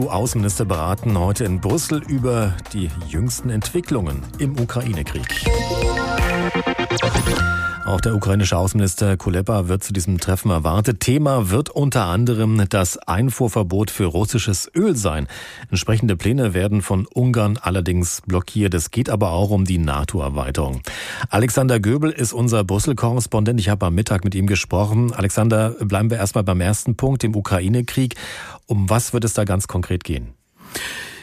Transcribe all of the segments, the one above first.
EU-Außenminister beraten heute in Brüssel über die jüngsten Entwicklungen im Ukraine-Krieg. Auch der ukrainische Außenminister Kuleba wird zu diesem Treffen erwartet. Thema wird unter anderem das Einfuhrverbot für russisches Öl sein. Entsprechende Pläne werden von Ungarn allerdings blockiert. Es geht aber auch um die NATO-Erweiterung. Alexander Göbel ist unser Brüssel-Korrespondent. Ich habe am Mittag mit ihm gesprochen. Alexander, bleiben wir erstmal beim ersten Punkt, dem Ukraine-Krieg. Um was wird es da ganz konkret gehen?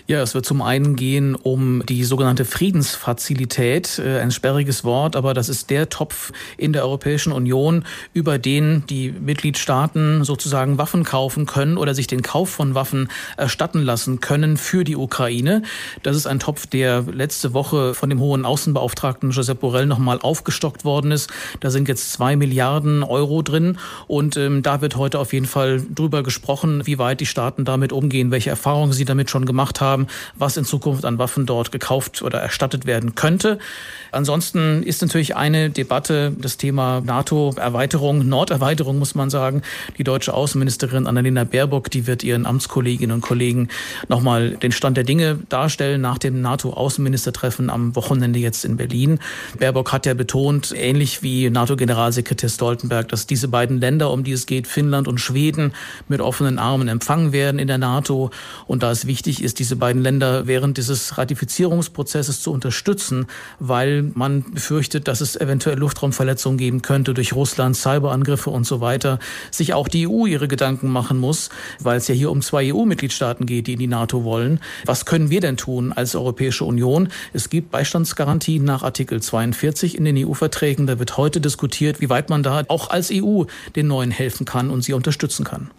Ja, es wird zum einen gehen um die sogenannte Friedensfazilität, äh, ein sperriges Wort, aber das ist der Topf in der Europäischen Union, über den die Mitgliedstaaten sozusagen Waffen kaufen können oder sich den Kauf von Waffen erstatten lassen können für die Ukraine. Das ist ein Topf, der letzte Woche von dem hohen Außenbeauftragten Josep Borrell nochmal aufgestockt worden ist. Da sind jetzt zwei Milliarden Euro drin und ähm, da wird heute auf jeden Fall drüber gesprochen, wie weit die Staaten damit umgehen, welche Erfahrungen sie damit schon gemacht haben haben, was in Zukunft an Waffen dort gekauft oder erstattet werden könnte. Ansonsten ist natürlich eine Debatte das Thema NATO-Erweiterung, Norderweiterung muss man sagen. Die deutsche Außenministerin Annalena Baerbock, die wird ihren Amtskolleginnen und Kollegen nochmal den Stand der Dinge darstellen nach dem NATO-Außenministertreffen am Wochenende jetzt in Berlin. Baerbock hat ja betont, ähnlich wie NATO-Generalsekretär Stoltenberg, dass diese beiden Länder, um die es geht, Finnland und Schweden, mit offenen Armen empfangen werden in der NATO. Und da es wichtig ist, diese beiden Länder während dieses Ratifizierungsprozesses zu unterstützen, weil man befürchtet, dass es eventuell Luftraumverletzungen geben könnte durch Russland, Cyberangriffe und so weiter, sich auch die EU ihre Gedanken machen muss, weil es ja hier um zwei EU-Mitgliedstaaten geht, die in die NATO wollen. Was können wir denn tun als Europäische Union? Es gibt Beistandsgarantien nach Artikel 42 in den EU-Verträgen. Da wird heute diskutiert, wie weit man da auch als EU den Neuen helfen kann und sie unterstützen kann.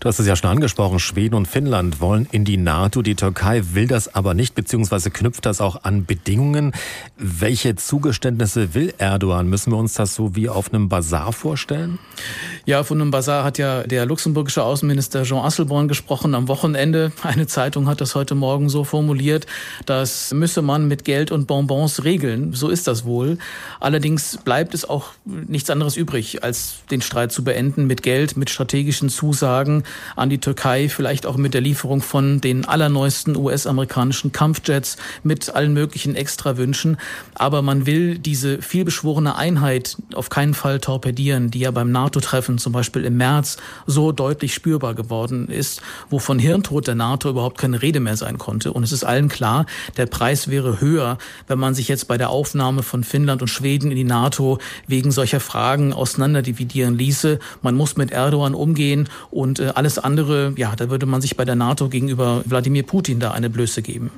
Du hast es ja schon angesprochen, Schweden und Finnland wollen in die NATO. Die Türkei will das aber nicht, beziehungsweise knüpft das auch an Bedingungen. Welche Zugeständnisse will Erdogan? Müssen wir uns das so wie auf einem Bazar vorstellen? Ja, von einem Bazar hat ja der luxemburgische Außenminister Jean Asselborn gesprochen am Wochenende. Eine Zeitung hat das heute Morgen so formuliert, das müsse man mit Geld und Bonbons regeln. So ist das wohl. Allerdings bleibt es auch nichts anderes übrig, als den Streit zu beenden mit Geld, mit strategischen Zusagen Zusagen an die Türkei, vielleicht auch mit der Lieferung von den allerneuesten US-amerikanischen Kampfjets, mit allen möglichen Extrawünschen. Aber man will diese vielbeschworene Einheit auf keinen Fall torpedieren, die ja beim NATO-Treffen zum Beispiel im März so deutlich spürbar geworden ist, wo von Hirntod der NATO überhaupt keine Rede mehr sein konnte. Und es ist allen klar, der Preis wäre höher, wenn man sich jetzt bei der Aufnahme von Finnland und Schweden in die NATO wegen solcher Fragen auseinanderdividieren ließe. Man muss mit Erdogan umgehen und äh, alles andere, ja, da würde man sich bei der NATO gegenüber Wladimir Putin da eine Blöße geben.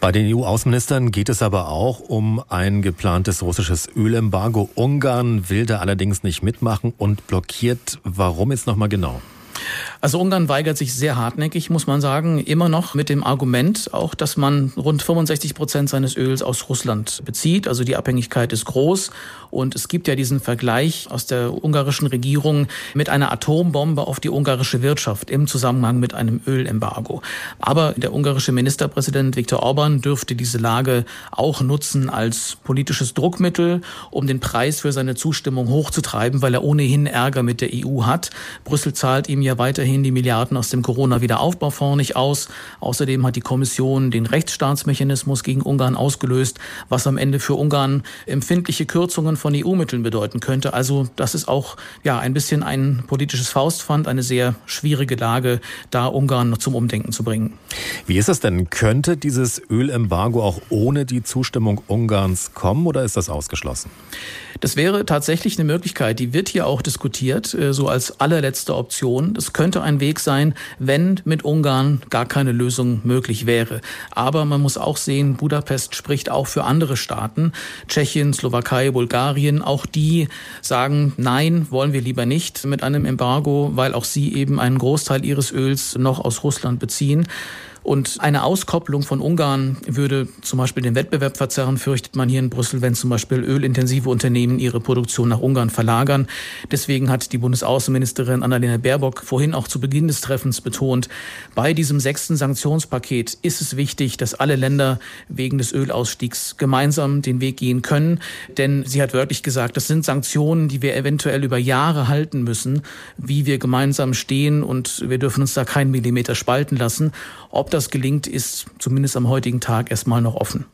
Bei den EU-Außenministern geht es aber auch um ein geplantes russisches Ölembargo. Ungarn will da allerdings nicht mitmachen und blockiert. Warum jetzt nochmal genau? Also Ungarn weigert sich sehr hartnäckig, muss man sagen, immer noch mit dem Argument auch, dass man rund 65 Prozent seines Öls aus Russland bezieht. Also die Abhängigkeit ist groß. Und es gibt ja diesen Vergleich aus der ungarischen Regierung mit einer Atombombe auf die ungarische Wirtschaft im Zusammenhang mit einem Ölembargo. Aber der ungarische Ministerpräsident Viktor Orban dürfte diese Lage auch nutzen als politisches Druckmittel, um den Preis für seine Zustimmung hochzutreiben, weil er ohnehin Ärger mit der EU hat. Brüssel zahlt ihm ja weiterhin weiterhin die Milliarden aus dem Corona-Wiederaufbaufonds nicht aus. Außerdem hat die Kommission den Rechtsstaatsmechanismus gegen Ungarn ausgelöst, was am Ende für Ungarn empfindliche Kürzungen von EU-Mitteln bedeuten könnte. Also das ist auch ja ein bisschen ein politisches Faustpfand, eine sehr schwierige Lage, da Ungarn zum Umdenken zu bringen. Wie ist es denn? Könnte dieses Ölembargo auch ohne die Zustimmung Ungarns kommen oder ist das ausgeschlossen? Das wäre tatsächlich eine Möglichkeit. Die wird hier auch diskutiert, äh, so als allerletzte Option. Das könnte könnte ein Weg sein, wenn mit Ungarn gar keine Lösung möglich wäre. Aber man muss auch sehen, Budapest spricht auch für andere Staaten, Tschechien, Slowakei, Bulgarien. Auch die sagen, nein, wollen wir lieber nicht mit einem Embargo, weil auch sie eben einen Großteil ihres Öls noch aus Russland beziehen. Und eine Auskopplung von Ungarn würde zum Beispiel den Wettbewerb verzerren, fürchtet man hier in Brüssel, wenn zum Beispiel ölintensive Unternehmen ihre Produktion nach Ungarn verlagern. Deswegen hat die Bundesaußenministerin Annalena Baerbock vorhin auch zu Beginn des Treffens betont, bei diesem sechsten Sanktionspaket ist es wichtig, dass alle Länder wegen des Ölausstiegs gemeinsam den Weg gehen können. Denn sie hat wörtlich gesagt, das sind Sanktionen, die wir eventuell über Jahre halten müssen, wie wir gemeinsam stehen und wir dürfen uns da keinen Millimeter spalten lassen. Ob das gelingt, ist zumindest am heutigen Tag erstmal noch offen.